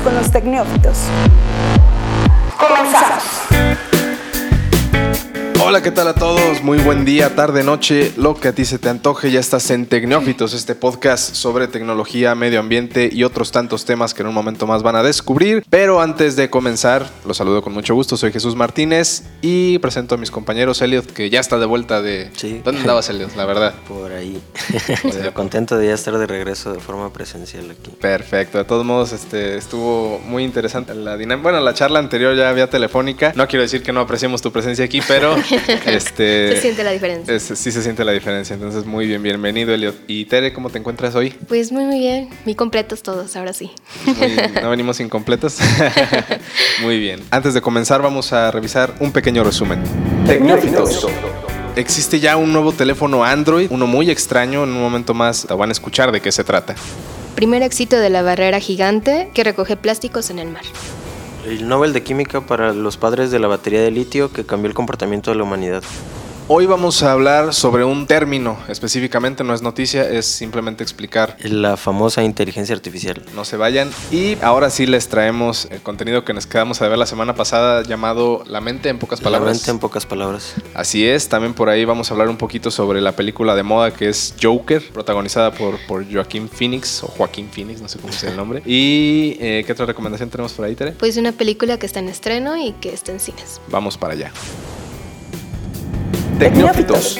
con los tecnófitos. Hola, ¿qué tal a todos? Muy buen día, tarde, noche, lo que a ti se te antoje. Ya estás en Tecnófitos, este podcast sobre tecnología, medio ambiente y otros tantos temas que en un momento más van a descubrir. Pero antes de comenzar, los saludo con mucho gusto. Soy Jesús Martínez y presento a mis compañeros Elliot, que ya está de vuelta de. Sí. ¿Dónde andabas, Elliot? La verdad. Por ahí. Estoy contento de ya estar de regreso de forma presencial aquí. Perfecto. De todos modos, este, estuvo muy interesante la dinámica. Bueno, la charla anterior ya había telefónica. No quiero decir que no apreciemos tu presencia aquí, pero este. Se siente la diferencia. es- sí se siente la diferencia. Entonces, muy bien, bienvenido, Elliot. Y Tere, ¿cómo te encuentras hoy? Pues muy, muy bien. Muy completos todos, ahora sí. Muy- no venimos incompletos. muy bien. Antes de comenzar, vamos a revisar un pequeño resumen. Tecnófitos. Existe ya un nuevo teléfono Android, uno muy extraño. En un momento más van a escuchar de qué se trata. Primer éxito de la barrera gigante que recoge plásticos en el mar. El Nobel de Química para los padres de la batería de litio que cambió el comportamiento de la humanidad. Hoy vamos a hablar sobre un término, específicamente no es noticia, es simplemente explicar. La famosa inteligencia artificial. No se vayan. Y ahora sí les traemos el contenido que nos quedamos a ver la semana pasada llamado La mente en pocas La palabras. mente en pocas palabras. Así es, también por ahí vamos a hablar un poquito sobre la película de moda que es Joker, protagonizada por, por Joaquín Phoenix o Joaquín Phoenix, no sé cómo sea el nombre. ¿Y eh, qué otra recomendación tenemos por ahí, Tere? Pues una película que está en estreno y que está en cines. Vamos para allá. Tecnófitos.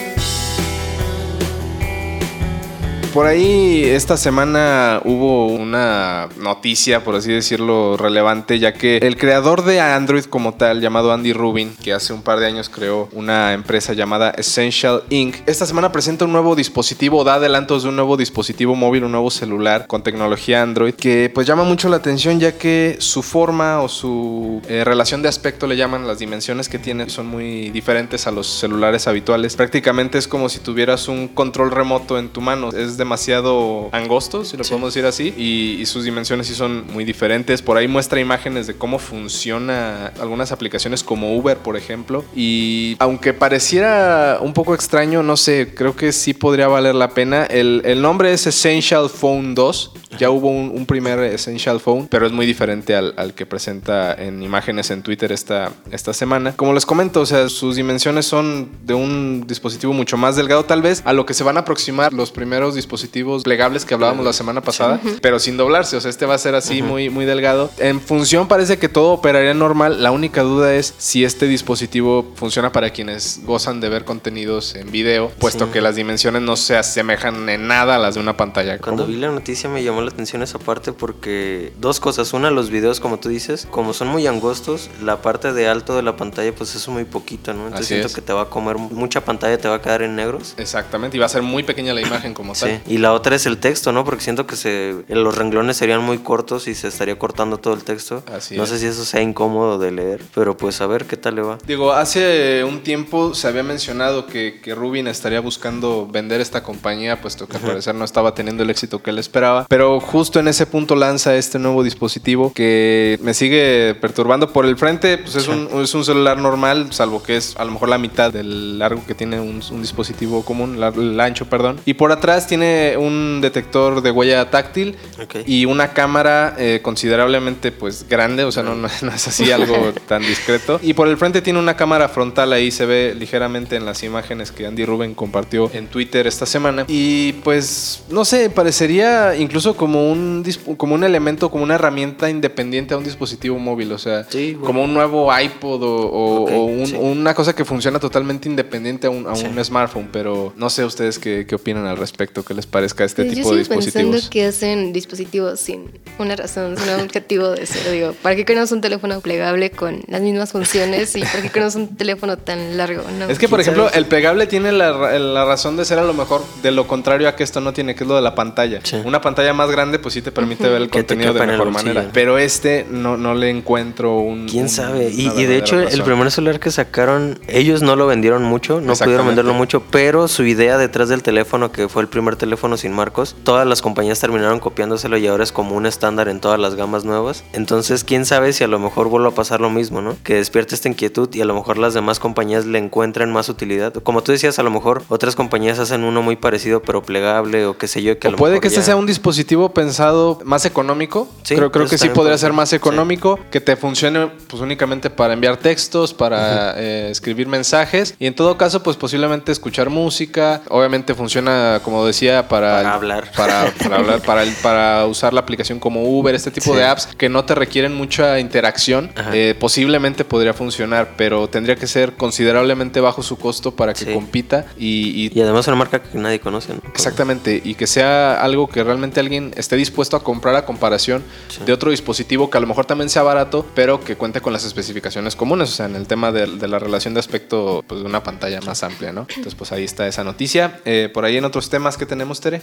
Por ahí esta semana hubo una noticia, por así decirlo, relevante, ya que el creador de Android como tal, llamado Andy Rubin, que hace un par de años creó una empresa llamada Essential Inc., esta semana presenta un nuevo dispositivo, da adelantos de un nuevo dispositivo móvil, un nuevo celular con tecnología Android, que pues llama mucho la atención ya que su forma o su eh, relación de aspecto le llaman las dimensiones que tiene son muy diferentes a los celulares habituales. Prácticamente es como si tuvieras un control remoto en tu mano. Demasiado angosto, si lo podemos decir así, y, y sus dimensiones sí son muy diferentes. Por ahí muestra imágenes de cómo funciona algunas aplicaciones como Uber, por ejemplo. Y aunque pareciera un poco extraño, no sé, creo que sí podría valer la pena. El, el nombre es Essential Phone 2. Ya hubo un, un primer Essential Phone, pero es muy diferente al, al que presenta en imágenes en Twitter esta, esta semana. Como les comento, o sea, sus dimensiones son de un dispositivo mucho más delgado, tal vez a lo que se van a aproximar los primeros dispositivos plegables que hablábamos la semana pasada, pero sin doblarse. O sea, este va a ser así muy, muy delgado. En función parece que todo operaría normal. La única duda es si este dispositivo funciona para quienes gozan de ver contenidos en video, puesto Sí. que las dimensiones no se asemejan en nada a las de una pantalla. Cuando vi la noticia me llamó la atención esa parte porque dos cosas. Una, los videos, como tú dices, como son muy angostos, la parte de alto de la pantalla pues es muy poquito, ¿no? Entonces Así siento es. que te va a comer mucha pantalla, te va a quedar en negros. Exactamente, y va a ser muy pequeña la imagen como tal. Sí. Y la otra es el texto, ¿no? Porque siento que se, los renglones serían muy cortos y se estaría cortando todo el texto. Así no es. sé si eso sea incómodo de leer, pero pues a ver qué tal le va. Digo, hace un tiempo se había mencionado que, que Rubin estaría buscando vender esta compañía, puesto que al parecer no estaba teniendo el éxito que él esperaba. Pero justo en ese punto lanza este nuevo dispositivo que me sigue perturbando. Por el frente, pues es, un, es un celular normal, salvo que es a lo mejor la mitad del largo que tiene un, un dispositivo común, el ancho, perdón. Y por atrás tiene un detector de huella táctil Ok. y una cámara eh, considerablemente pues grande, o sea, no, no- no es así algo tan discreto. Y por el frente tiene una cámara frontal, ahí se ve ligeramente en las imágenes que Andy Rubin compartió en Twitter esta semana. Y pues, no sé, parecería incluso como un, disp- como un elemento, como una herramienta independiente a un dispositivo móvil, o sea, Sí, bueno. como un nuevo iPod o, o- Ok, o un- sí. una cosa que funciona totalmente independiente a un, a Sí. un smartphone, pero no sé ustedes qué, qué opinan al respecto, qué les parezca este Pues tipo yo de dispositivos. pensando que hacen dispositivos sin una razón, sin un objetivo de ser. Digo, ¿para qué queremos un teléfono plegable con las mismas funciones y para qué queremos un teléfono tan largo? No. Es que, por ¿Quién ejemplo, el plegable tiene la, la razón de ser a lo mejor de lo contrario a que esto no tiene, que es lo de la pantalla. Sí. Una pantalla más grande, pues sí te permite ver el contenido de mejor manera. Pero este no, no le encuentro un. ¿Quién un- sabe? Y, de hecho, el primer celular que sacaron, ellos no lo vendieron mucho, no pudieron venderlo mucho, pero su idea detrás del teléfono, que fue el primer teléfono sin marcos, todas las compañías terminaron copiándoselo y ahora es como un estándar en todas las gamas nuevas. Entonces, quién sabe si a lo mejor vuelve a pasar lo mismo, ¿no? Que despierte esta inquietud y a lo mejor las demás compañías le encuentren más utilidad. Como tú decías, a lo mejor otras compañías hacen uno muy parecido pero plegable o qué sé yo. Que a lo puede mejor que este ya- sea un dispositivo pensado más económico. Sí, creo creo que sí podría ser más Sí. económico, que te funcione pues únicamente para enviar textos, para eh, escribir mensajes y en todo caso pues posiblemente escuchar música. Obviamente funciona como decía para Para hablar. para, para hablar, para, el- para usar la aplicación como Uber, este tipo de apps que no te requieren mucha interacción, eh, posiblemente podría funcionar, pero tendría que ser considerablemente bajo su costo para que compita y, y Y además una marca que nadie conoce. ¿no? Exactamente, y que sea algo que realmente alguien esté dispuesto a comprar a comparación Sí. de otro dispositivo que a lo mejor también sea barato, pero que cuente con las especificaciones comunes, o sea, en el tema de, de la relación de aspecto pues, de una pantalla más amplia, ¿no? Entonces, pues ahí está esa noticia. Eh, por ahí en otros temas que tenemos, Tere.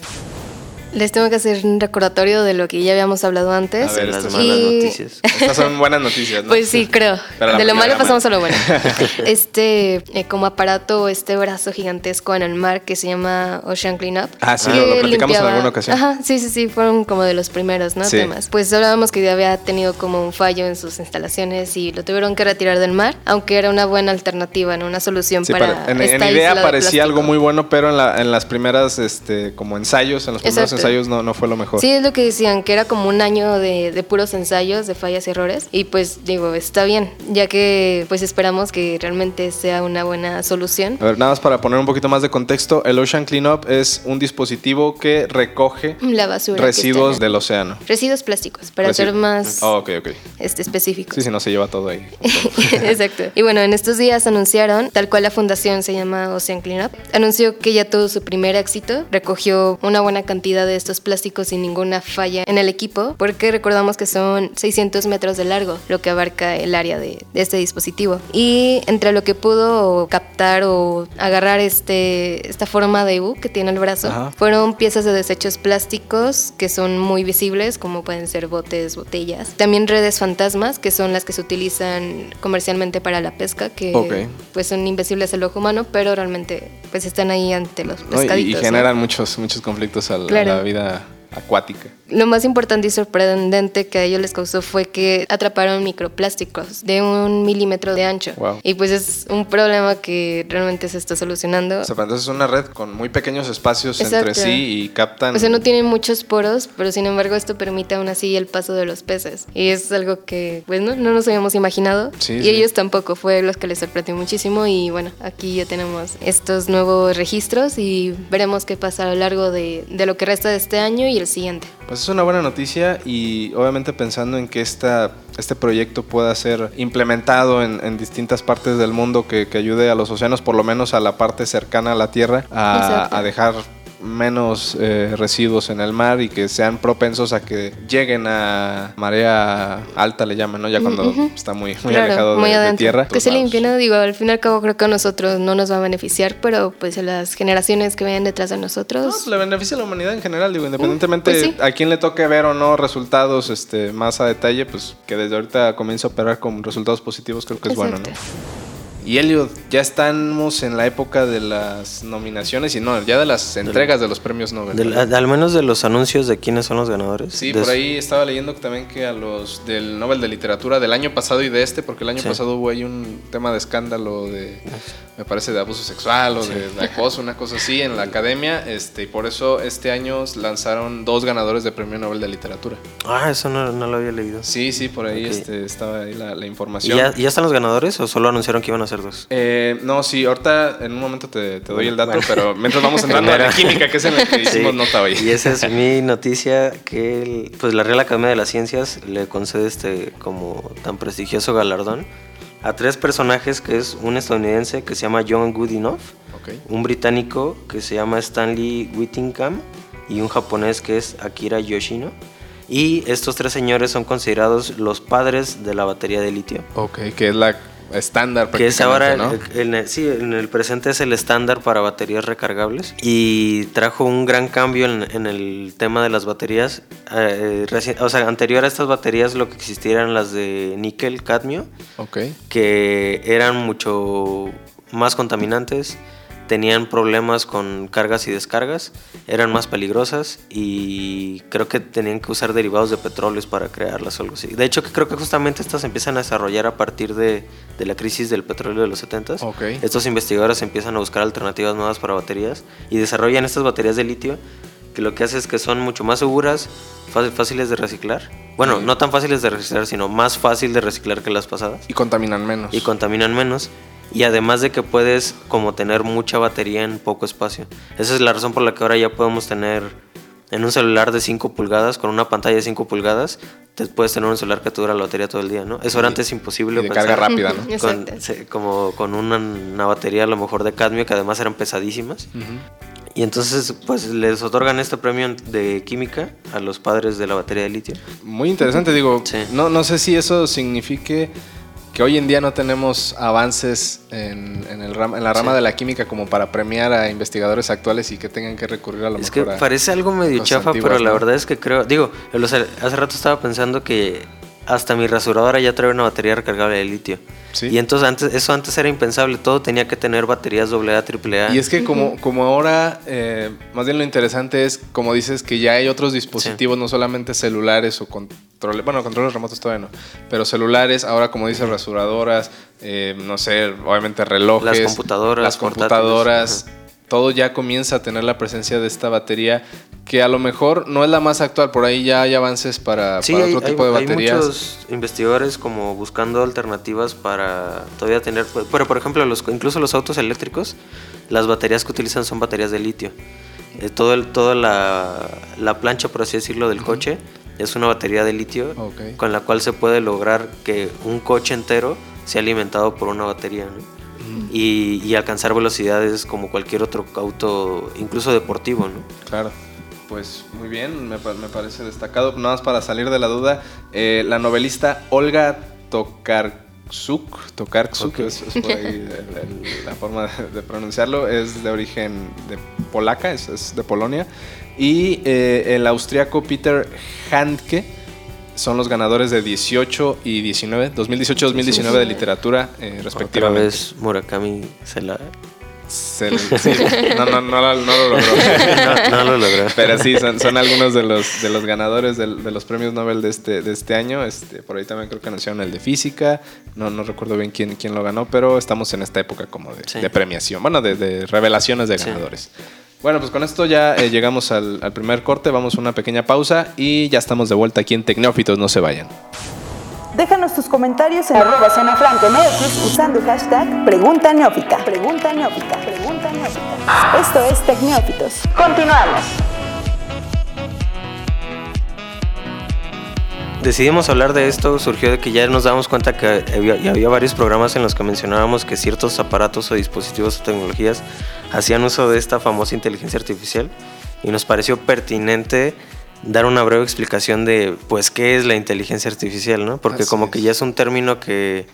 Les tengo que hacer un recordatorio de lo que ya habíamos hablado antes. A ver, estas malas Y- noticias. Estas son buenas noticias, ¿no? Pues sí, creo. De lo malo pasamos a lo bueno. Este, eh, como aparato, este brazo gigantesco en el mar que se llama Ocean Cleanup. Ah, sí, lo- lo platicamos en limpiaba- alguna ocasión. Ajá, sí, sí, sí, fueron como de los primeros, ¿no? Sí. Temas. Pues hablábamos que había tenido como un fallo en sus instalaciones y lo tuvieron que retirar del mar, aunque era una buena alternativa, ¿no? Una solución Sí, para. en, en esta idea parecía algo muy bueno, pero en, la- en las primeras, este, como ensayos, en los primeros Exacto. ensayos no, no fue lo mejor. Sí, es lo que decían, que era como un año de, de puros ensayos, de fallas y errores. Y pues digo, está bien, ya que pues esperamos que realmente sea una buena solución. A ver, nada más para poner un poquito más de contexto, el Ocean Cleanup es un dispositivo que recoge La basura. residuos del océano. Residuos plásticos, para Residu- ser más Oh, ok, ok. este, específicos. Sí, sí, no se lleva todo ahí. Exacto. Y bueno, en estos días anunciaron, tal cual la fundación se llama Ocean Cleanup, anunció que ya tuvo su primer éxito, recogió una buena cantidad de estos plásticos sin ninguna falla en el equipo, porque recordamos que son 600 metros de largo, lo que abarca el área de, de este dispositivo. Y entre lo que pudo captar o agarrar este, esta forma de U que tiene el brazo, Ajá. fueron piezas de desechos plásticos que son muy visibles, como pueden ser botes, botellas. También redes fantasmas, que son las que se utilizan comercialmente para la pesca, que Ok. pues son invisibles al ojo humano, pero realmente pues están ahí ante los ¿no? Y- pescaditos. Y, ¿no? generan muchos, muchos conflictos a la, Claro. a la vida acuática. Lo más importante y sorprendente que a ellos les causó fue que atraparon microplásticos de un milímetro de ancho. Wow. Y pues es un problema que realmente se está solucionando. O sea, entonces es una red con muy pequeños espacios entre Exacto. sí y captan. O sea, no tienen muchos poros, pero sin embargo esto permite aún así el paso de los peces. Y es algo que, pues, no, no nos habíamos imaginado. Sí, y sí. ellos tampoco, fue los que les sorprendió muchísimo. Y bueno, aquí ya tenemos estos nuevos registros y veremos qué pasa a lo largo de, de lo que resta de este año y el siguiente. Pues es una buena noticia y obviamente pensando en que esta, este proyecto pueda ser implementado en, en distintas partes del mundo que, que ayude a los océanos, por lo menos a la parte cercana a la Tierra, a dejar menos eh, residuos en el mar y que sean propensos a que lleguen a marea alta, le llaman, ¿no? Ya cuando está muy, muy alejado de, muy de tierra. Que se limpie, ¿no? Digo, al fin y al cabo creo que a nosotros no nos va a beneficiar, pero pues a las generaciones que vienen detrás de No, nosotros. pues, le beneficia a la humanidad en general, digo, independientemente pues sí. a quien le toque ver o no resultados este, más a detalle, pues que desde ahorita comience a operar con resultados positivos, creo que es bueno, ¿no? Y Elliot, ya estamos en la época de las nominaciones y no, ya de las entregas de los premios Nobel. Al menos de los anuncios de quiénes son los ganadores. Sí, por eso. ahí estaba leyendo también que a los del Nobel de Literatura del año pasado y de este, porque el año Sí. pasado hubo ahí un tema de escándalo de, me parece, de abuso sexual o de, de acoso, una cosa así en la academia, este, y por eso este año lanzaron dos ganadores de premio Nobel de Literatura. Ah, eso no, no lo había leído. Sí, sí, por ahí este, estaba ahí la, la ¿Y información. ya, ya están los ganadores o solo anunciaron que iban a ser Eh, no, sí, ahorita en un momento te, te doy el dato, pero mientras vamos entrando a la química, que es en el que hicimos Sí, nota hoy. Y esa es mi noticia que el- pues la Real Academia de las Ciencias le concede este como tan prestigioso galardón a tres personajes que es un estadounidense que se llama John Goodenough, un británico que se llama Stanley Whittingham y un japonés que es Akira Yoshino. Y estos tres señores son considerados los padres de la batería de litio. Ok, que es la estándar Que es ahora, ¿no? en el- sí, en el presente es el estándar para baterías recargables y trajo un gran cambio en, en el tema de las baterías. Eh, reci- o sea, anterior a estas baterías lo que existían eran las de níquel, cadmio, Ok. que eran mucho más contaminantes, tenían problemas con cargas y descargas, eran más peligrosas y creo que tenían que usar derivados de petróleos para crearlas o algo así. De hecho, que creo que justamente estas se empiezan a desarrollar a partir de, de la crisis del petróleo de los 70s. Ok. Estos investigadores empiezan a buscar alternativas nuevas para baterías y desarrollan estas baterías de litio que lo que hace es que son mucho más seguras, fácil- fáciles de reciclar. Bueno, no tan fáciles de reciclar, sino más fácil de reciclar que las pasadas. Y contaminan menos. y contaminan menos. Y además de que puedes como tener mucha batería en poco espacio. Esa es la razón por la que ahora ya podemos tener en un celular de 5 pulgadas, con una pantalla de 5 pulgadas, te puedes tener un celular que te dura la batería todo el día, ¿no? Eso era antes imposible. y de carga rápida, ¿no? Con, se- como con una, una batería a lo mejor de cadmio que además eran pesadísimas. Y entonces pues les otorgan este premio de química a los padres de la batería de litio. Muy interesante, digo, Sí. no, no sé si eso signifique que hoy en día no tenemos avances en, en el ram- en la rama Sí. de la química como para premiar a investigadores actuales y que tengan que recurrir a lo Es que mejor a- parece algo medio chafa, pero la ¿no? verdad es que creo, digo, hace rato estaba pensando que hasta mi rasuradora ya trae una batería recargable de litio. Sí. Y entonces antes, eso antes era impensable, todo tenía que tener baterías AA, AAA. Y es que como, como ahora, eh, más bien lo interesante es, como dices, que ya hay otros dispositivos, no solamente celulares o controles, bueno, controles remotos todavía no, pero celulares, ahora como dices, rasuradoras, eh, no sé, obviamente relojes, Las computadoras, las portátiles, computadoras, todo ya comienza a tener la presencia de esta batería que a lo mejor no es la más actual, por ahí ya hay avances para, Sí, para hay, otro hay- tipo de hay baterías. muchos investigadores como buscando alternativas para todavía tener, pero por ejemplo, los, incluso los autos eléctricos, las baterías que utilizan son baterías de litio. Eh, todo el, toda la, la plancha, por así decirlo, del coche es una batería de litio con la cual se puede lograr que un coche entero sea alimentado por una batería ¿no? Y, y alcanzar velocidades como cualquier otro auto, incluso deportivo. ¿no? Claro. Pues muy bien, me, me parece destacado. Nada más para salir de la duda, eh, la novelista Olga Tokarczuk, Tokarczuk es, es por ahí la forma de, de pronunciarlo, es de origen de polaca, es, es de Polonia. Y eh, el austriaco Peter Handke son los ganadores de 18 y 19, 2018-2019 de literatura, eh, Otra respectivamente. vez Murakami se la... Se sí, no, no, no, lo- no lo logró. no, no lo logró. Pero sí, son, son algunos de los, de los ganadores de, los premios Nobel de este, de este año. Este, por ahí también creo que anunciaron el de física. No, no recuerdo bien quién, quién lo ganó, pero estamos en esta época como de, Sí. de premiación. Bueno, de, de revelaciones de Sí. Bueno, pues con esto ya eh, llegamos al, al primer corte. Vamos a una pequeña pausa y ya estamos de vuelta aquí en Tecnófitos. No se vayan. Déjanos tus comentarios en arroba Zona Franco MX usando el hashtag Pregunta Neófita. Pregunta Neófita. Pregunta Neófita. Esto es Tecnófitos. Continuamos. Decidimos hablar de esto, surgió de que ya nos damos cuenta que había, había varios programas en los que mencionábamos que ciertos aparatos o dispositivos o tecnologías hacían uso de esta famosa inteligencia artificial y nos pareció pertinente dar una breve explicación de pues qué es la inteligencia artificial, ¿no? Porque Así como es. que ya es un término que,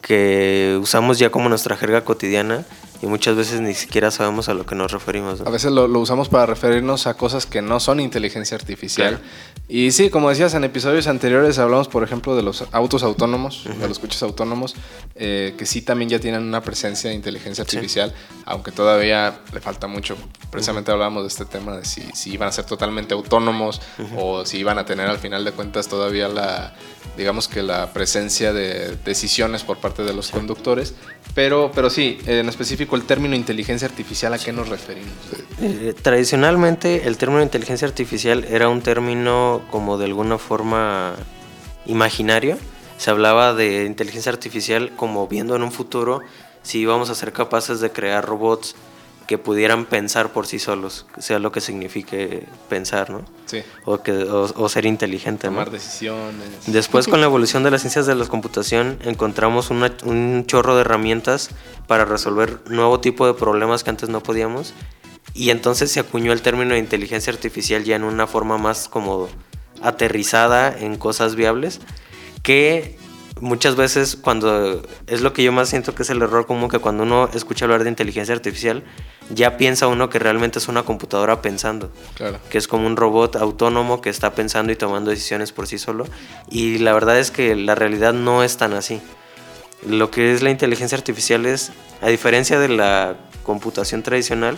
que usamos ya como nuestra jerga cotidiana y muchas veces ni siquiera sabemos a lo que nos referimos. ¿no? A veces lo, lo usamos para referirnos a cosas que no son inteligencia artificial. Claro. Y sí, como decías, en episodios anteriores hablamos, por ejemplo, de los autos autónomos, de los coches autónomos, eh, que sí también ya tienen una presencia de inteligencia artificial, aunque todavía le falta mucho. Precisamente hablábamos de este tema de si, si iban a ser totalmente autónomos o si iban a tener al final de cuentas todavía la, digamos que la presencia de decisiones por parte de los conductores. Pero, pero sí, en específico el término inteligencia artificial, ¿a qué nos referimos? Eh, tradicionalmente el término inteligencia artificial era un término como de alguna forma imaginario. Se hablaba de inteligencia artificial como viendo en un futuro si íbamos a ser capaces de crear robots que pudieran pensar por sí solos, sea lo que signifique pensar, ¿no? Sí, O, que, o, o ser inteligente, ¿no? tomar decisiones. Después, con la evolución de las ciencias de la computación, encontramos una- un chorro de herramientas para resolver nuevo tipo de problemas que antes no podíamos. Y entonces se acuñó el término de inteligencia artificial ya en una forma más como aterrizada en cosas viables, que muchas veces cuando es lo que yo más siento que es el error común que cuando uno escucha hablar de inteligencia artificial ya piensa uno que realmente es una computadora pensando Claro. que es como un robot autónomo que está pensando y tomando decisiones por sí solo. Y la verdad es que la realidad no es tan así. Lo que es la inteligencia artificial es, a diferencia de la computación tradicional,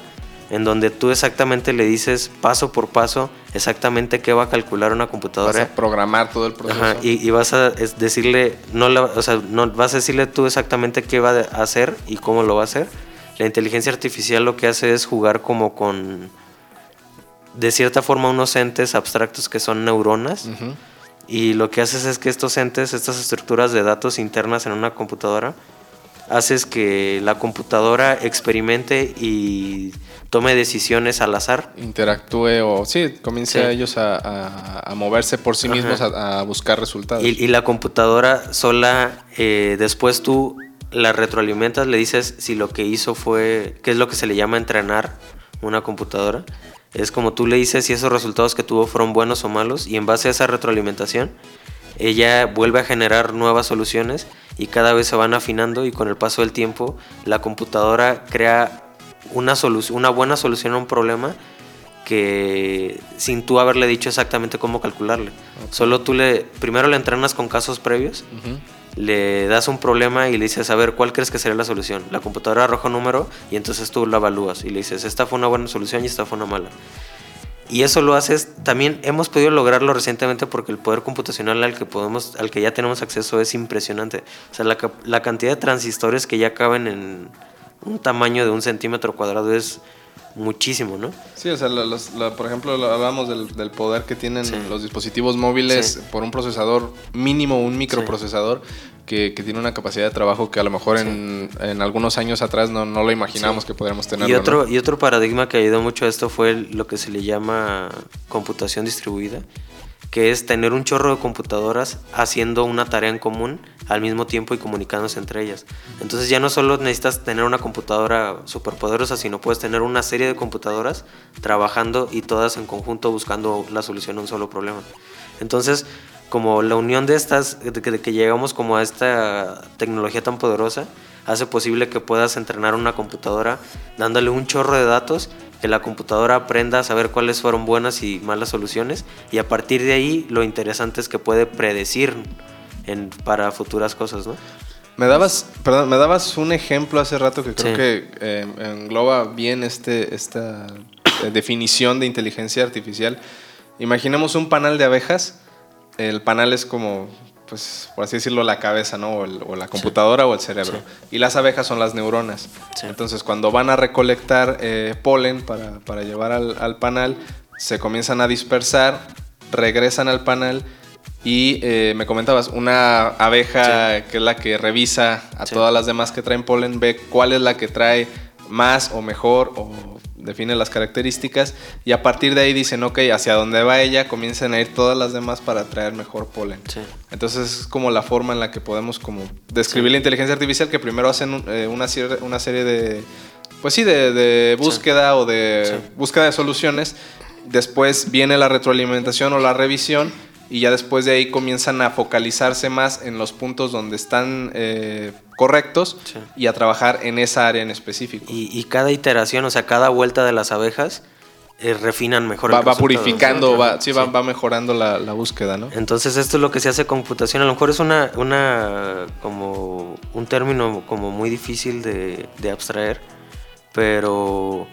en donde tú exactamente le dices paso por paso exactamente qué va a calcular una Vas computadora. a programar todo el proceso. Ajá, y, y vas a decirle, no la- o sea, no, vas a decirle tú exactamente qué va a hacer y cómo lo va a hacer. La inteligencia artificial lo que hace es jugar como con de cierta forma unos entes abstractos que son neuronas. Y lo que haces es que estos entes, estas estructuras de datos internas en una computadora, haces que la computadora experimente y tome decisiones al azar. Interactúe o sí, comience a ellos a, moverse por sí mismos a, buscar resultados. Y, la computadora sola, eh, después tú la retroalimentas, le dices si lo que hizo fue, qué es lo que se le llama entrenar una computadora. Es como tú le dices si esos resultados que tuvo fueron buenos o malos y en base a esa retroalimentación ella vuelve a generar nuevas soluciones y cada vez se van afinando y con el paso del tiempo la computadora crea una, una buena solución a un problema que sin tú haberle dicho exactamente cómo calcularle. Solo tú le primero le entrenas con casos previos, le das un problema y le dices, a ver, ¿cuál crees que sería la solución? La computadora arroja un número y entonces tú lo evalúas y le dices, esta fue una buena solución y esta fue una mala. Y eso lo haces, también hemos podido lograrlo recientemente porque el poder computacional al que, podemos, al que ya tenemos acceso es impresionante. O sea, la, la cantidad de transistores que ya caben en un tamaño de un centímetro cuadrado es muchísimo, ¿no? Sí, o sea, por ejemplo, hablábamos del, poder que tienen los dispositivos móviles por un procesador mínimo, un microprocesador. Que, tiene una capacidad de trabajo que a lo mejor en, algunos años atrás no, lo imaginamos que podríamos tener. Y otro, y otro paradigma que ayudó mucho a esto fue lo que se le llama computación distribuida, que es tener un chorro de computadoras haciendo una tarea en común al mismo tiempo y comunicándose entre ellas. Entonces ya no solo necesitas tener una computadora superpoderosa, sino puedes tener una serie de computadoras trabajando y todas en conjunto buscando la solución a un solo problema. Entonces, como la unión de estas, de que, de llegamos como a esta tecnología tan poderosa, hace posible que puedas entrenar una computadora dándole un chorro de datos que la computadora aprenda a saber cuáles fueron buenas y malas soluciones y a partir de ahí lo interesante es que puede predecir en, para futuras cosas, ¿no? Me dabas, perdón, me dabas un ejemplo hace rato que creo que eh, engloba bien este, esta eh, definición de inteligencia artificial. Imaginemos un panal de abejas. El panal es como pues, por así decirlo, la cabeza, ¿no? O, la computadora o el cerebro. Y las abejas son las neuronas. Entonces, cuando van a recolectar eh, polen para, llevar al, panal, se comienzan a dispersar, regresan al panal y eh, me comentabas, una abeja que es la que revisa a todas las demás que traen polen, ve cuál es la que trae más o mejor o define las características y a partir de ahí dicen, ok, hacia dónde va ella, comienzan a ir todas las demás para traer mejor polen. Entonces es como la forma en la que podemos como describir la inteligencia artificial, que primero hacen eh, una, una serie de, pues sí, de, búsqueda o de búsqueda de soluciones, después viene la retroalimentación o la revisión y ya después de ahí comienzan a focalizarse más en los puntos donde están eh, correctos y a trabajar en esa área en específico. Y, cada iteración, o sea, cada vuelta de las abejas eh, refinan mejor. Va, va purificando, va, sí, Va, mejorando la, búsqueda, ¿no? Entonces esto es lo que se hace computación. A lo mejor es una, una como un término como muy difícil de, de abstraer, pero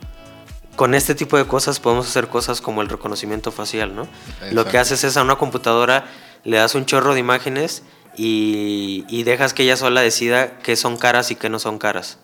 con este tipo de cosas podemos hacer cosas como el reconocimiento facial, ¿no? Lo que haces es a una computadora le das un chorro de imágenes y, dejas que ella sola decida qué son caras y qué no son caras.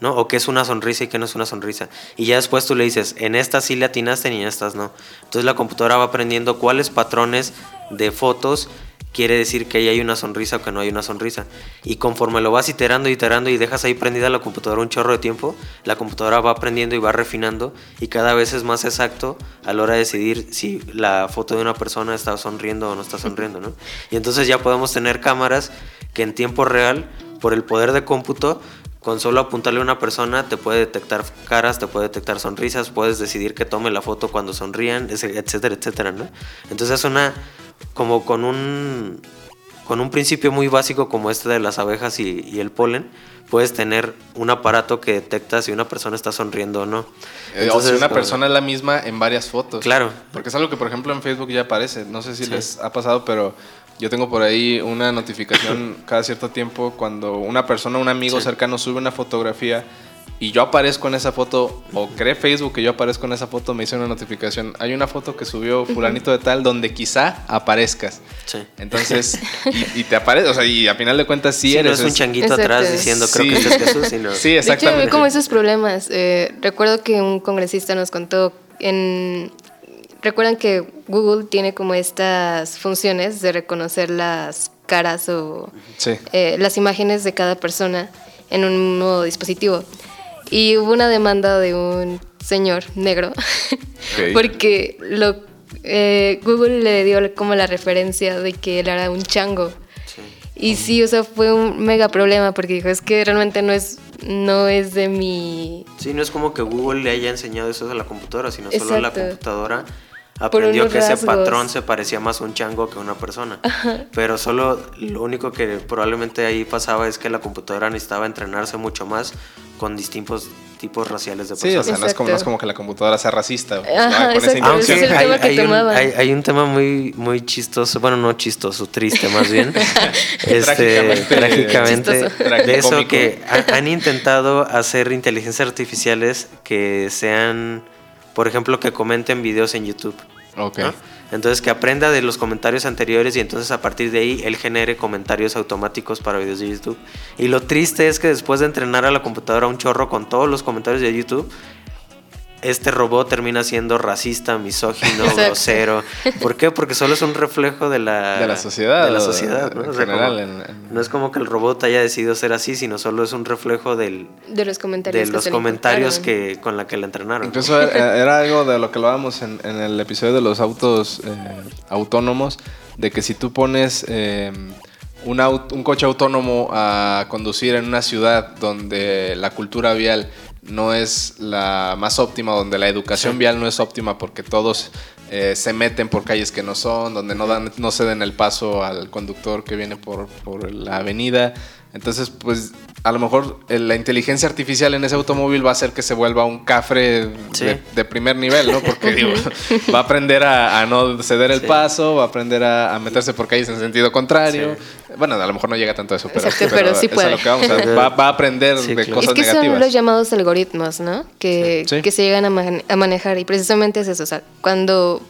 ¿No? O qué es una sonrisa y qué no es una sonrisa. Y ya después tú le dices, en estas sí le atinaste y en estas no. Entonces la computadora va aprendiendo cuáles patrones de fotos quiere decir que ahí hay una sonrisa o que no hay una sonrisa. Y conforme lo vas iterando, iterando y dejas ahí prendida la computadora un chorro de tiempo, la computadora va aprendiendo y va refinando y cada vez es más exacto a la hora de decidir si la foto de una persona está sonriendo o no está sonriendo, ¿no? Y entonces ya podemos tener cámaras que en tiempo real, por el poder de cómputo, con solo apuntarle a una persona te puede detectar caras, te puede detectar sonrisas, puedes decidir que tome la foto cuando sonrían, etcétera, etcétera, ¿no? Entonces es una como con un, con un principio muy básico como este de las abejas y, el polen, puedes tener un aparato que detecta si una persona está sonriendo o no. Eh, o si una persona es la misma en varias fotos. Claro. Porque es algo que, por ejemplo, en Facebook ya aparece. No sé si les ha pasado, pero yo tengo por ahí una notificación cada cierto tiempo cuando una persona, un amigo cercano sube una fotografía y yo aparezco en esa foto, o cree Facebook que yo aparezco en esa foto, me hizo una notificación. Hay una foto que subió fulanito de tal donde quizá aparezcas. Sí. Entonces, y, te aparece, o sea, y a final de cuentas sí, eres. No es un changuito atrás diciendo creo que es Jesús, sino... Sí, exactamente. De hecho, como esos problemas. Eh, recuerdo que un congresista nos contó en recuerdan que Google tiene como estas funciones de reconocer las caras o Sí. eh, las imágenes de cada persona en un nuevo dispositivo. Y hubo una demanda de un señor negro porque lo, eh, Google le dio como la referencia de que él era un chango. Y sí, o sea, fue un mega problema porque dijo, es que realmente no es, no es de mi... Sí, no es como que Google le haya enseñado eso a la computadora, sino solo la computadora aprendió que ese patrón se parecía más a un chango que a una persona. Pero solo lo único que probablemente ahí pasaba es que la computadora necesitaba entrenarse mucho más con distintos tipos raciales de Sí, o personas. sea, no es, como, no es Exacto. como que la computadora sea racista. Ajá, ¿no? Con esa exacto. Aunque Ese es intención. el tema hay, que hay un, tomaban. hay- hay un tema muy, muy chistoso, bueno, no chistoso, triste más bien. este, Trágicamente- de eso que ha- han intentado hacer inteligencias artificiales que sean, por ejemplo, que comenten videos en YouTube. Ok. ¿no? Entonces que aprenda de los comentarios anteriores y entonces a partir de ahí él genere comentarios automáticos para videos de YouTube. Y lo triste es que después de entrenar a la computadora un chorro con todos los comentarios de YouTube, este robot termina siendo racista, misógino, grosero. ¿Por qué? Porque solo es un reflejo de la, De la sociedad, de la sociedad, ¿no? en O sea, general, como- en- en- No es como que el robot haya decidido ser así, sino solo es un reflejo del, De los comentarios. de que los comentarios que, con la que la entrenaron. Incluso era, algo de lo que hablábamos en, en el episodio de los autos eh, autónomos, de que si tú pones eh, un, aut- un coche autónomo a conducir en una ciudad donde la cultura vial no es la más óptima, donde la educación vial no es óptima porque todos eh, se meten por calles que no son, donde no, dan, no ceden el paso al conductor que viene por, por la avenida. Entonces, pues a lo mejor eh, la inteligencia artificial en ese automóvil va a hacer que se vuelva un cafre Sí. de, de primer nivel, ¿no? Porque digo, va a aprender a, a no ceder el Sí. paso, va a aprender a, a meterse por calles en sentido contrario. Bueno, a lo mejor no llega tanto a eso, pero, Exacto, pero sí es a puede. lo que vamos, sea, va, va a aprender Sí, de claro. cosas es que negativas. son los llamados algoritmos, ¿no? Que, Sí. que se llegan a, man- a manejar. Y precisamente es eso. O sea, cuando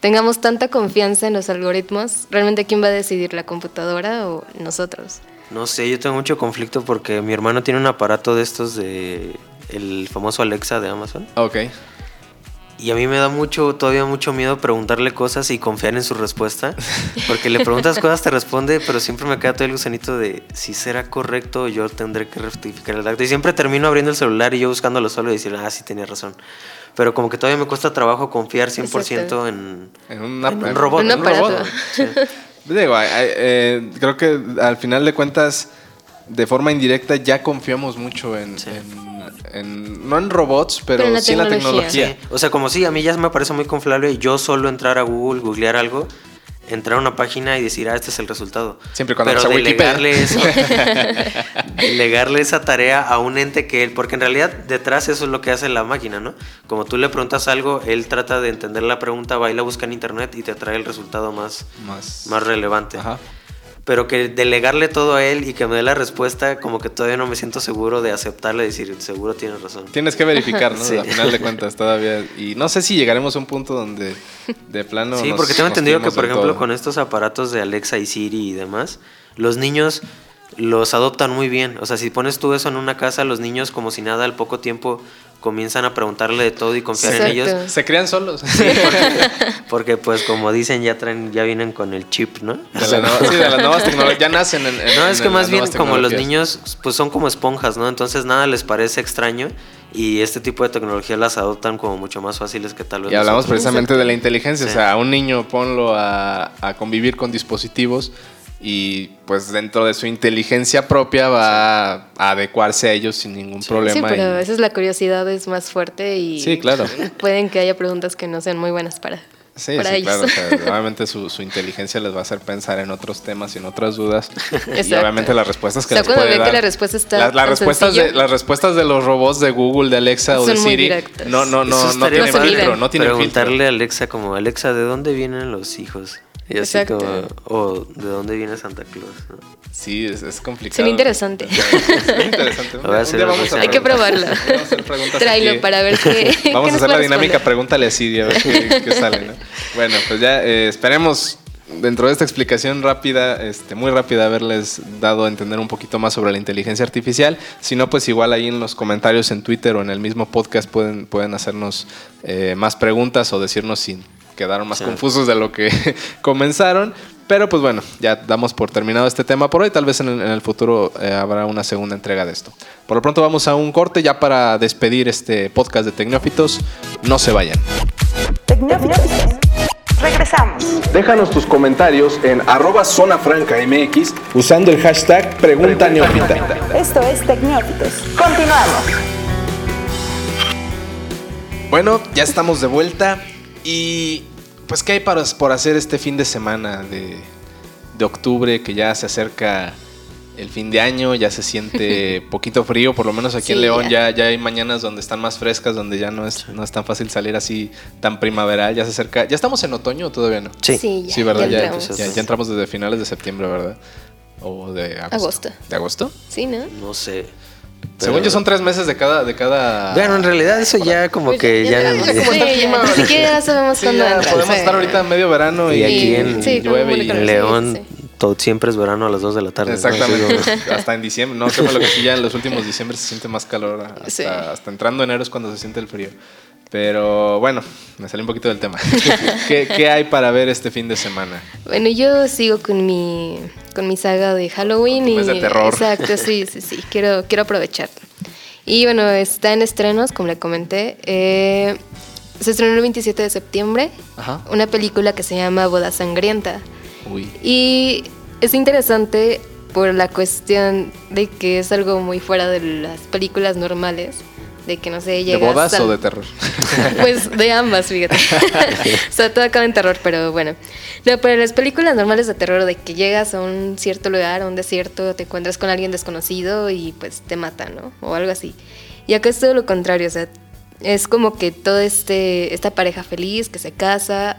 tengamos tanta confianza en los algoritmos, ¿realmente quién va a decidir? ¿La computadora o nosotros? No sé, yo tengo mucho conflicto porque mi hermano tiene un aparato de estos de el famoso Alexa de Amazon Ok. y a mí me da mucho todavía mucho miedo preguntarle cosas y confiar en su respuesta porque le preguntas cosas te responde pero siempre me queda todo el gusanito de si será correcto yo tendré que rectificar el acto y siempre termino abriendo el celular y yo buscándolo solo y decir ah sí tenía razón pero como que todavía me cuesta trabajo confiar 100% Exacto. en, En, una- en un en- robot Un en aparato. Sí. Digo, eh, creo que al final de cuentas, de forma indirecta, ya confiamos mucho en, Sí. en- en- no en robots, pero, Pero en la sí en la tecnología. Sí, o sea, como sí, a mí ya me parece muy confiable yo solo entrar a Google, googlear algo, entrar a una página y decir, ah, este es el resultado. Siempre cuando Pero delegarle eso, delegarle esa tarea a un ente que él, porque en realidad detrás eso es lo que hace la máquina, ¿no? Como tú le preguntas algo, él trata de entender la pregunta, va y la busca en internet y te trae el resultado más, Más. más relevante. Ajá. Pero que delegarle todo a él y que me dé la respuesta, como que todavía no me siento seguro de aceptarle y decir, seguro tienes razón. Tienes que verificar, ¿no? Sí. Al final de cuentas todavía. Y no sé si llegaremos a un punto donde de plano. Sí, nos- porque tengo entendido que, por ejemplo, todo. con estos aparatos de Alexa y Siri y demás, los niños los adoptan muy bien. O sea, si pones tú eso en una casa, los niños, como si nada, al poco tiempo comienzan a preguntarle de todo y confiar en ellos. Se crean solos. Porque, pues, como dicen, ya traen, ya vienen con el chip, ¿no? De, la nueva- sí, de las nuevas tecnologías. Ya nacen en. en- No, es en que más bien como los tecnologías. niños, pues son como esponjas, ¿no? Entonces nada les parece extraño y este tipo de tecnología las adoptan como mucho más fáciles que tal vez Y hablamos nosotros. precisamente de la inteligencia. Sí. O sea, a un niño ponlo a, a convivir con dispositivos y pues dentro de su inteligencia propia va a adecuarse a ellos sin ningún problema. Sí, pero a y- veces la curiosidad es más fuerte y Sí, claro. pueden que haya preguntas que no sean muy buenas para, Sí, para sí, ellos. claro. o sea, obviamente su, su inteligencia les va a hacer pensar en otros temas y en otras dudas. Y Exacto. obviamente las respuestas que O sea, les cuando puede ven que dar- la respuesta está las, las tan respuestas de, las respuestas de los robots de Google, de Alexa o de Son Siri no, no, no, no padre. filtro, no filtro. Preguntarle a Alexa como, Alexa, ¿de dónde vienen los hijos? Y así Exacto. como, o ¿de dónde viene Santa Claus? ¿no? Sí, es, es complicado. Sería interesante. Sería interesante. Un día vamos a Hay que probarlo. Vamos a hacer preguntas Tráelo para ver qué. qué Vamos a hacer la dinámica, responder. pregúntale a Siri a ver qué, qué sale, ¿no? Bueno, pues ya eh, esperemos dentro de esta explicación rápida, este, muy rápida, haberles dado a entender un poquito más sobre la inteligencia artificial. Si no, pues igual ahí en los comentarios en Twitter o en el mismo podcast pueden, pueden hacernos eh, más preguntas o decirnos si quedaron más confusos de lo que comenzaron. Pero pues bueno, ya damos por terminado este tema por hoy. Tal vez en el, en el futuro eh, habrá una segunda entrega de esto. Por lo pronto vamos a un corte ya para despedir este podcast de Tecnófitos. No se vayan. Tecnófitos. Regresamos. Déjanos tus comentarios en arroba zona franca mx usando el hashtag pregunta neófita. Esto es Tecnófitos. Continuamos. Bueno, ya estamos de vuelta y pues qué hay para, por hacer este fin de semana de, de octubre que ya se acerca el fin de año, ya se siente poquito frío, por lo menos aquí en León ya. ya, ya hay mañanas donde están más frescas, donde ya no es, no es tan fácil salir así tan primaveral, ya se acerca, ya estamos en otoño o todavía no. Sí. Sí, ya, Sí, ¿verdad? ya Ya, entramos. ya- ya entramos desde finales de septiembre, ¿verdad? O de agosto. Agosto. ¿De agosto? Sí, ¿no? No sé. Según yo son tres meses de cada... De cada... Bueno, en realidad eso ya como Pues que ya... ya como está el Sí, clima, Ni siquiera sabemos Sí, cuándo entra. podemos Sí. estar ahorita en medio verano y, Y aquí en- Sí, llueve y. En León sí, todo siempre es verano a las 2 de la tarde. Exactamente, hasta en diciembre. No, créeme lo que sí, ya en los últimos diciembre se siente más calor. Hasta, Sí. hasta entrando enero es cuando se siente el frío. Pero bueno, me salí un poquito del tema. ¿Qué, qué hay para ver este fin de semana? Bueno, yo sigo con mi con mi saga de Halloween y de terror. exacto, sí, sí, sí, quiero quiero aprovechar. Y bueno, está en estrenos, como le comenté. eh, se estrenó el 27 de septiembre Ajá. una película que se llama Boda Sangrienta. Uy. Y es interesante por la cuestión de que es algo muy fuera de las películas normales. De que no sé, ¿De llegas bodas al- o de terror? pues de ambas, fíjate. o sea, todo acaba en terror, pero bueno. No, pero las películas normales de terror, de que llegas a un cierto lugar, a un desierto, te encuentras con alguien desconocido y pues te matan, ¿no? O algo así. Y acá es todo lo contrario, o sea, es como que todo este, esta pareja feliz que se casa,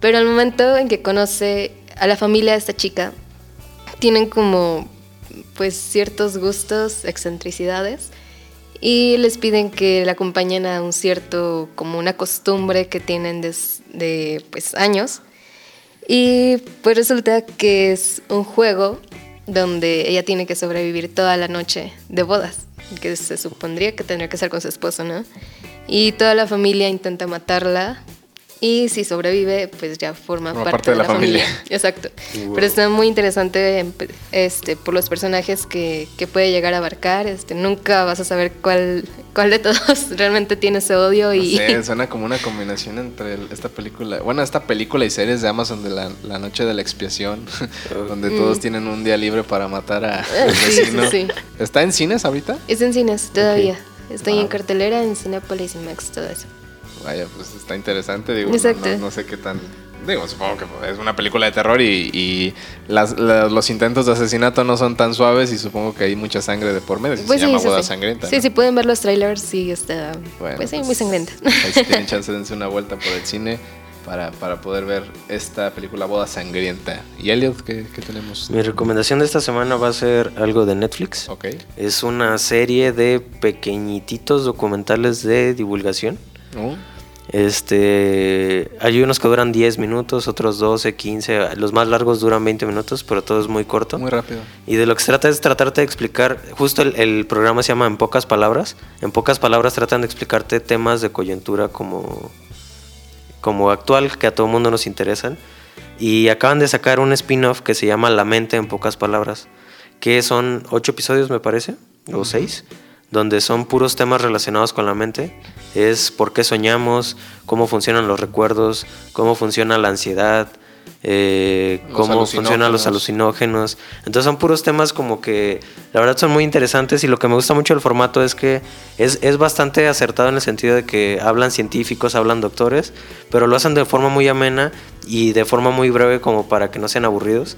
pero al momento en que conoce a la familia de esta chica, tienen como pues ciertos gustos, excentricidades y les piden que la acompañen a un cierto como una costumbre que tienen desde pues años y pues resulta que es un juego donde ella tiene que sobrevivir toda la noche de bodas, que se supondría que tendría que ser con su esposo, ¿no? Y toda la familia intenta matarla y si sobrevive, pues ya forma Forma parte, de la, familia. Exacto. Pero está muy interesante este, por los personajes que, que puede llegar a abarcar. Este, nunca vas a saber cuál, cuál de todos realmente tiene ese odio y... No sé, suena como una combinación entre el- esta película, bueno, esta película y series de Amazon de la, la noche de la expiación, donde todos tienen un día libre para matar a- Mm. Sí, sí, vecino. sí. ¿Está en cines ahorita? Es en cines todavía. Está ahí en Wow. cartelera, en Cinepolis y Max, todo eso. Vaya, pues está interesante, digo, no- Exacto. No, no sé qué tan... Digo, supongo que es una película de terror y, y las- la- los intentos de asesinato no son tan suaves y supongo que hay mucha sangre de por medio. si Pues se sí, llama sí, Boda sí. Sangrienta. Sí, ¿no? sí, pueden ver los trailers, sí, está... Bueno, pues sí, pues, muy sangrienta. Ahí si tienen chance, dense una vuelta por el cine para, para poder ver esta película Boda Sangrienta. ¿Y Elliot qué, qué tenemos? Mi recomendación de esta semana va a ser algo de Netflix. Ok. Es una serie de pequeñititos documentales de divulgación. Uh, Este, hay unos que duran 10 minutos, otros 12, 15, los más largos duran 20 minutos, pero todo es muy corto. muy rápido. Y de lo que se trata es tratarte de explicar, justo el, el programa se llama En pocas palabras. En pocas palabras tratan de explicarte temas de coyuntura como, como actual, que a todo mundo nos interesan. Y acaban de sacar un spin-off que se llama La mente en pocas palabras, que son ocho episodios me parece, o seis, donde son puros temas relacionados con la mente. Es por qué soñamos, cómo funcionan los recuerdos, cómo funciona la ansiedad, eh, cómo funcionan los alucinógenos. alucinógenos. Entonces son puros temas como que la verdad son muy interesantes y lo que me gusta mucho del formato es que es, es bastante acertado en el sentido de que hablan científicos, hablan doctores, pero lo hacen de forma muy amena y de forma muy breve como para que no sean aburridos.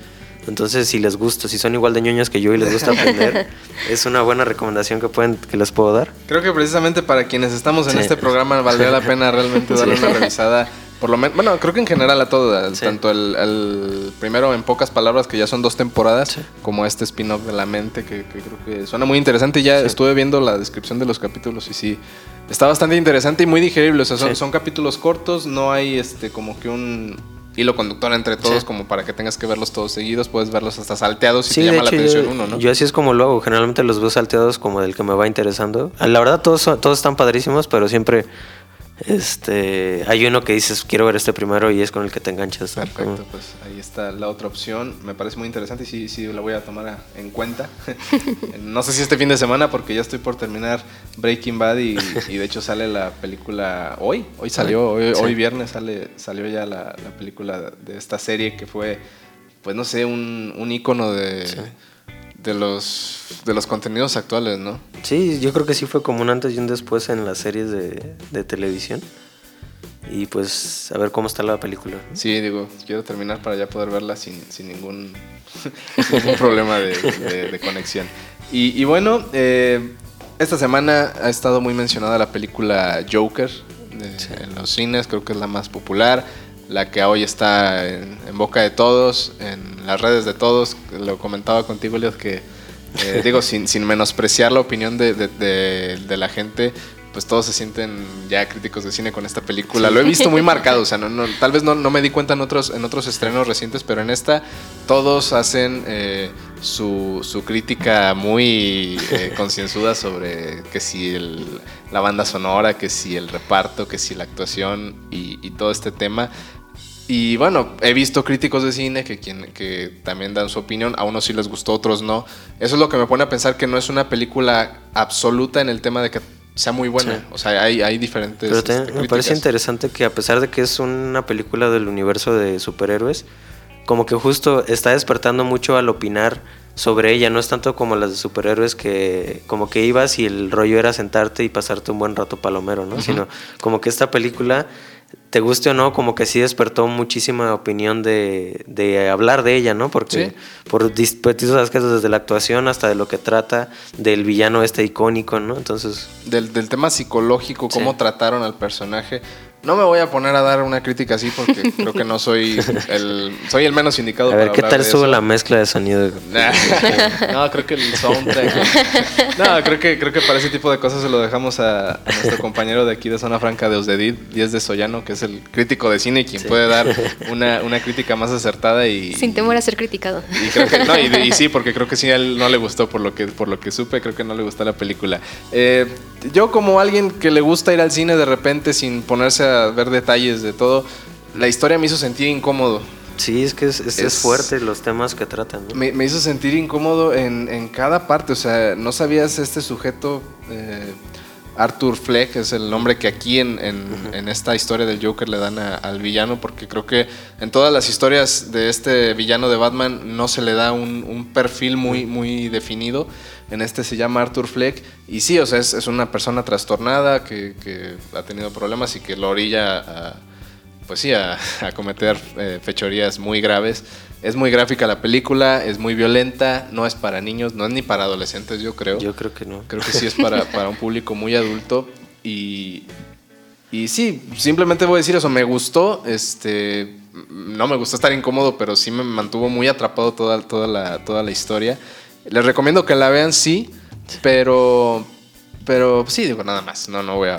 Entonces si les gusta, si son igual de ñoños que yo y les gusta aprender, es una buena recomendación que, pueden, que les puedo dar. Creo que precisamente para quienes estamos en Sí. este programa valdría la pena realmente darle Sí. una revisada. Por lo menos, bueno, creo que en general a todo, Sí. tanto el, el primero en pocas palabras, que ya son dos temporadas, Sí. como este spin-off de la mente, que, que creo que suena muy interesante. Y ya Sí. estuve viendo la descripción de los capítulos y sí, está bastante interesante y muy digerible. O sea, son, Sí. son capítulos cortos, no hay este como que un hilo conductor entre todos, Sí. como para que tengas que verlos todos seguidos, puedes verlos hasta salteados si Sí, te llama la atención yo, uno, ¿no? yo así es como lo hago. Generalmente los veo salteados como del que me va interesando. La verdad, todos, son- todos están padrísimos, pero siempre Este, hay uno que dices, quiero ver este primero y es con el que te enganchas. ¿no? Perfecto, pues ahí está la otra opción. Me parece muy interesante y sí, sí la voy a tomar en cuenta. no sé si este fin de semana porque ya estoy por terminar Breaking Bad y, y de hecho sale la película hoy. Hoy salió, hoy, Sí. hoy viernes sale, salió ya la, la película de esta serie que fue, pues no sé, un, un ícono de, de, los, de los contenidos actuales, ¿no? Sí, yo creo que sí fue como un antes y un después en las series de, de televisión. Y pues a ver cómo está la película. Sí, digo, quiero terminar para ya poder verla sin, sin ningún, ningún problema de, de- de conexión. Y, y bueno, eh, esta semana ha estado muy mencionada la película Joker de- en los cines, creo que es la más popular, la que hoy está en, en boca de todos, en las redes de todos. Lo comentaba contigo, Eliot, que eh, digo, sin, sin menospreciar la opinión de, de- de- de la gente, pues todos se sienten ya críticos de cine con esta película. Lo he visto muy marcado, o sea, no, no- tal vez no, no me di cuenta en otros, en otros estrenos recientes, pero en esta todos hacen eh, su, su crítica muy eh, concienzuda sobre que si el- la banda sonora, que si el reparto, que si la actuación y, y todo este tema. Y bueno, he visto críticos de cine que, quien, que también dan su opinión, a unos sí les gustó, a otros no. Eso es lo que me pone a pensar que no es una película absoluta en el tema de que sea muy buena. Sí. O sea, hay, hay diferentes... Pero este, me parece interesante que a pesar de que es una película del universo de superhéroes, como que justo está despertando mucho al opinar sobre ella. No es tanto como las de superhéroes que como que ibas y el rollo era sentarte y pasarte un buen rato palomero, ¿no? Sino como que esta película, te guste o no, como que sí despertó muchísima opinión de, de hablar de ella, ¿no? Porque Sí. por distintos aspectos, desde la actuación hasta de lo que trata, del villano este icónico, ¿no? Entonces... Del, del tema psicológico, cómo Sí. trataron al personaje. No me voy a poner a dar una crítica así porque creo que no soy el, soy el menos indicado A ver, para ¿qué tal eso. la mezcla de sonido? no, creo que el soundtrack. No, creo que, creo que para ese tipo de cosas se lo dejamos a, a nuestro compañero de aquí de Zona Franca de Osdedid, Díaz de Sollano, que es el crítico de cine y quien puede dar una, una crítica más acertada y. Sin temor a ser criticado. y creo que, no, y, y sí, porque creo que sí a él no le gustó por lo que, por lo que supe, creo que no le gustó la película. Eh, yo como alguien que le gusta ir al cine de repente sin ponerse a ver detalles de todo, la historia me hizo sentir incómodo. Sí, es que es, es- es fuerte los temas que tratan. ¿no? Me, me hizo sentir incómodo en, en cada parte. O sea, no sabías este sujeto, eh, Arthur Fleck, es el nombre que aquí en, en- en esta historia del Joker le dan a- al villano, porque creo que en todas las historias de este villano de Batman no se le da un, un perfil muy, muy definido. En este se llama Arthur Fleck. Y sí, o sea, es, es una persona trastornada que, que ha tenido problemas y que lo orilla a pues sí, a, a cometer eh, fechorías muy graves. Es muy gráfica la película, es muy violenta, no es para niños, no es ni para adolescentes, yo creo. Yo creo que no. Creo que sí es para, para un público muy adulto. Y, y sí, simplemente voy a decir eso, me gustó. Este, no me gustó estar incómodo, pero sí me mantuvo muy atrapado toda, toda, la, toda la historia. Les recomiendo que la vean, sí, pero... Pero sí, digo nada más. No, no voy a,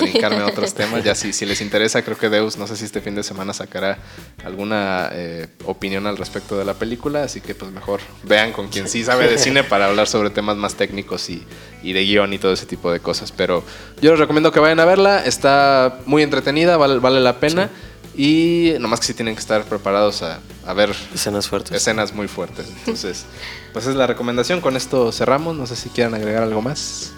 brincarme a otros temas. Ya si, si les interesa, creo que Deus, no sé si este fin de semana sacará alguna eh, opinión al respecto de la película. Así que pues mejor vean con quien sí sabe de cine para hablar sobre temas más técnicos y, y de guion y todo ese tipo de cosas. Pero yo les recomiendo que vayan a verla. Está muy entretenida, vale, vale la pena. Y nomás que sí tienen que estar preparados a, a ver Escenas fuertes. escenas muy fuertes. Entonces, pues es la recomendación. Con esto cerramos. No sé si quieran agregar algo más.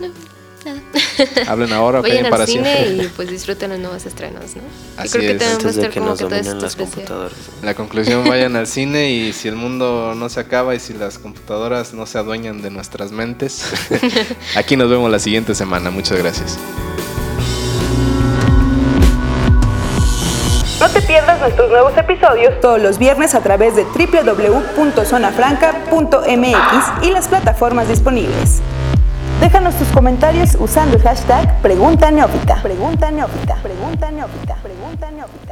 Hablen ahora o Vayan callen al para cine siempre. y pues disfruten los nuevos estrenos, ¿no? Así creo que es. va a Antes de estar que como nos que dominen las computadoras. La conclusión, vayan al cine y si el mundo no se acaba y si las computadoras no se adueñan de nuestras mentes, aquí nos vemos la siguiente semana. Muchas gracias. No te pierdas nuestros nuevos episodios todos los viernes a través de www.zonafranca.mx y las plataformas disponibles. Déjanos tus comentarios usando el hashtag Pregunta Neófita. Pregunta Neófita. Pregunta Neófita. Pregunta Neófita.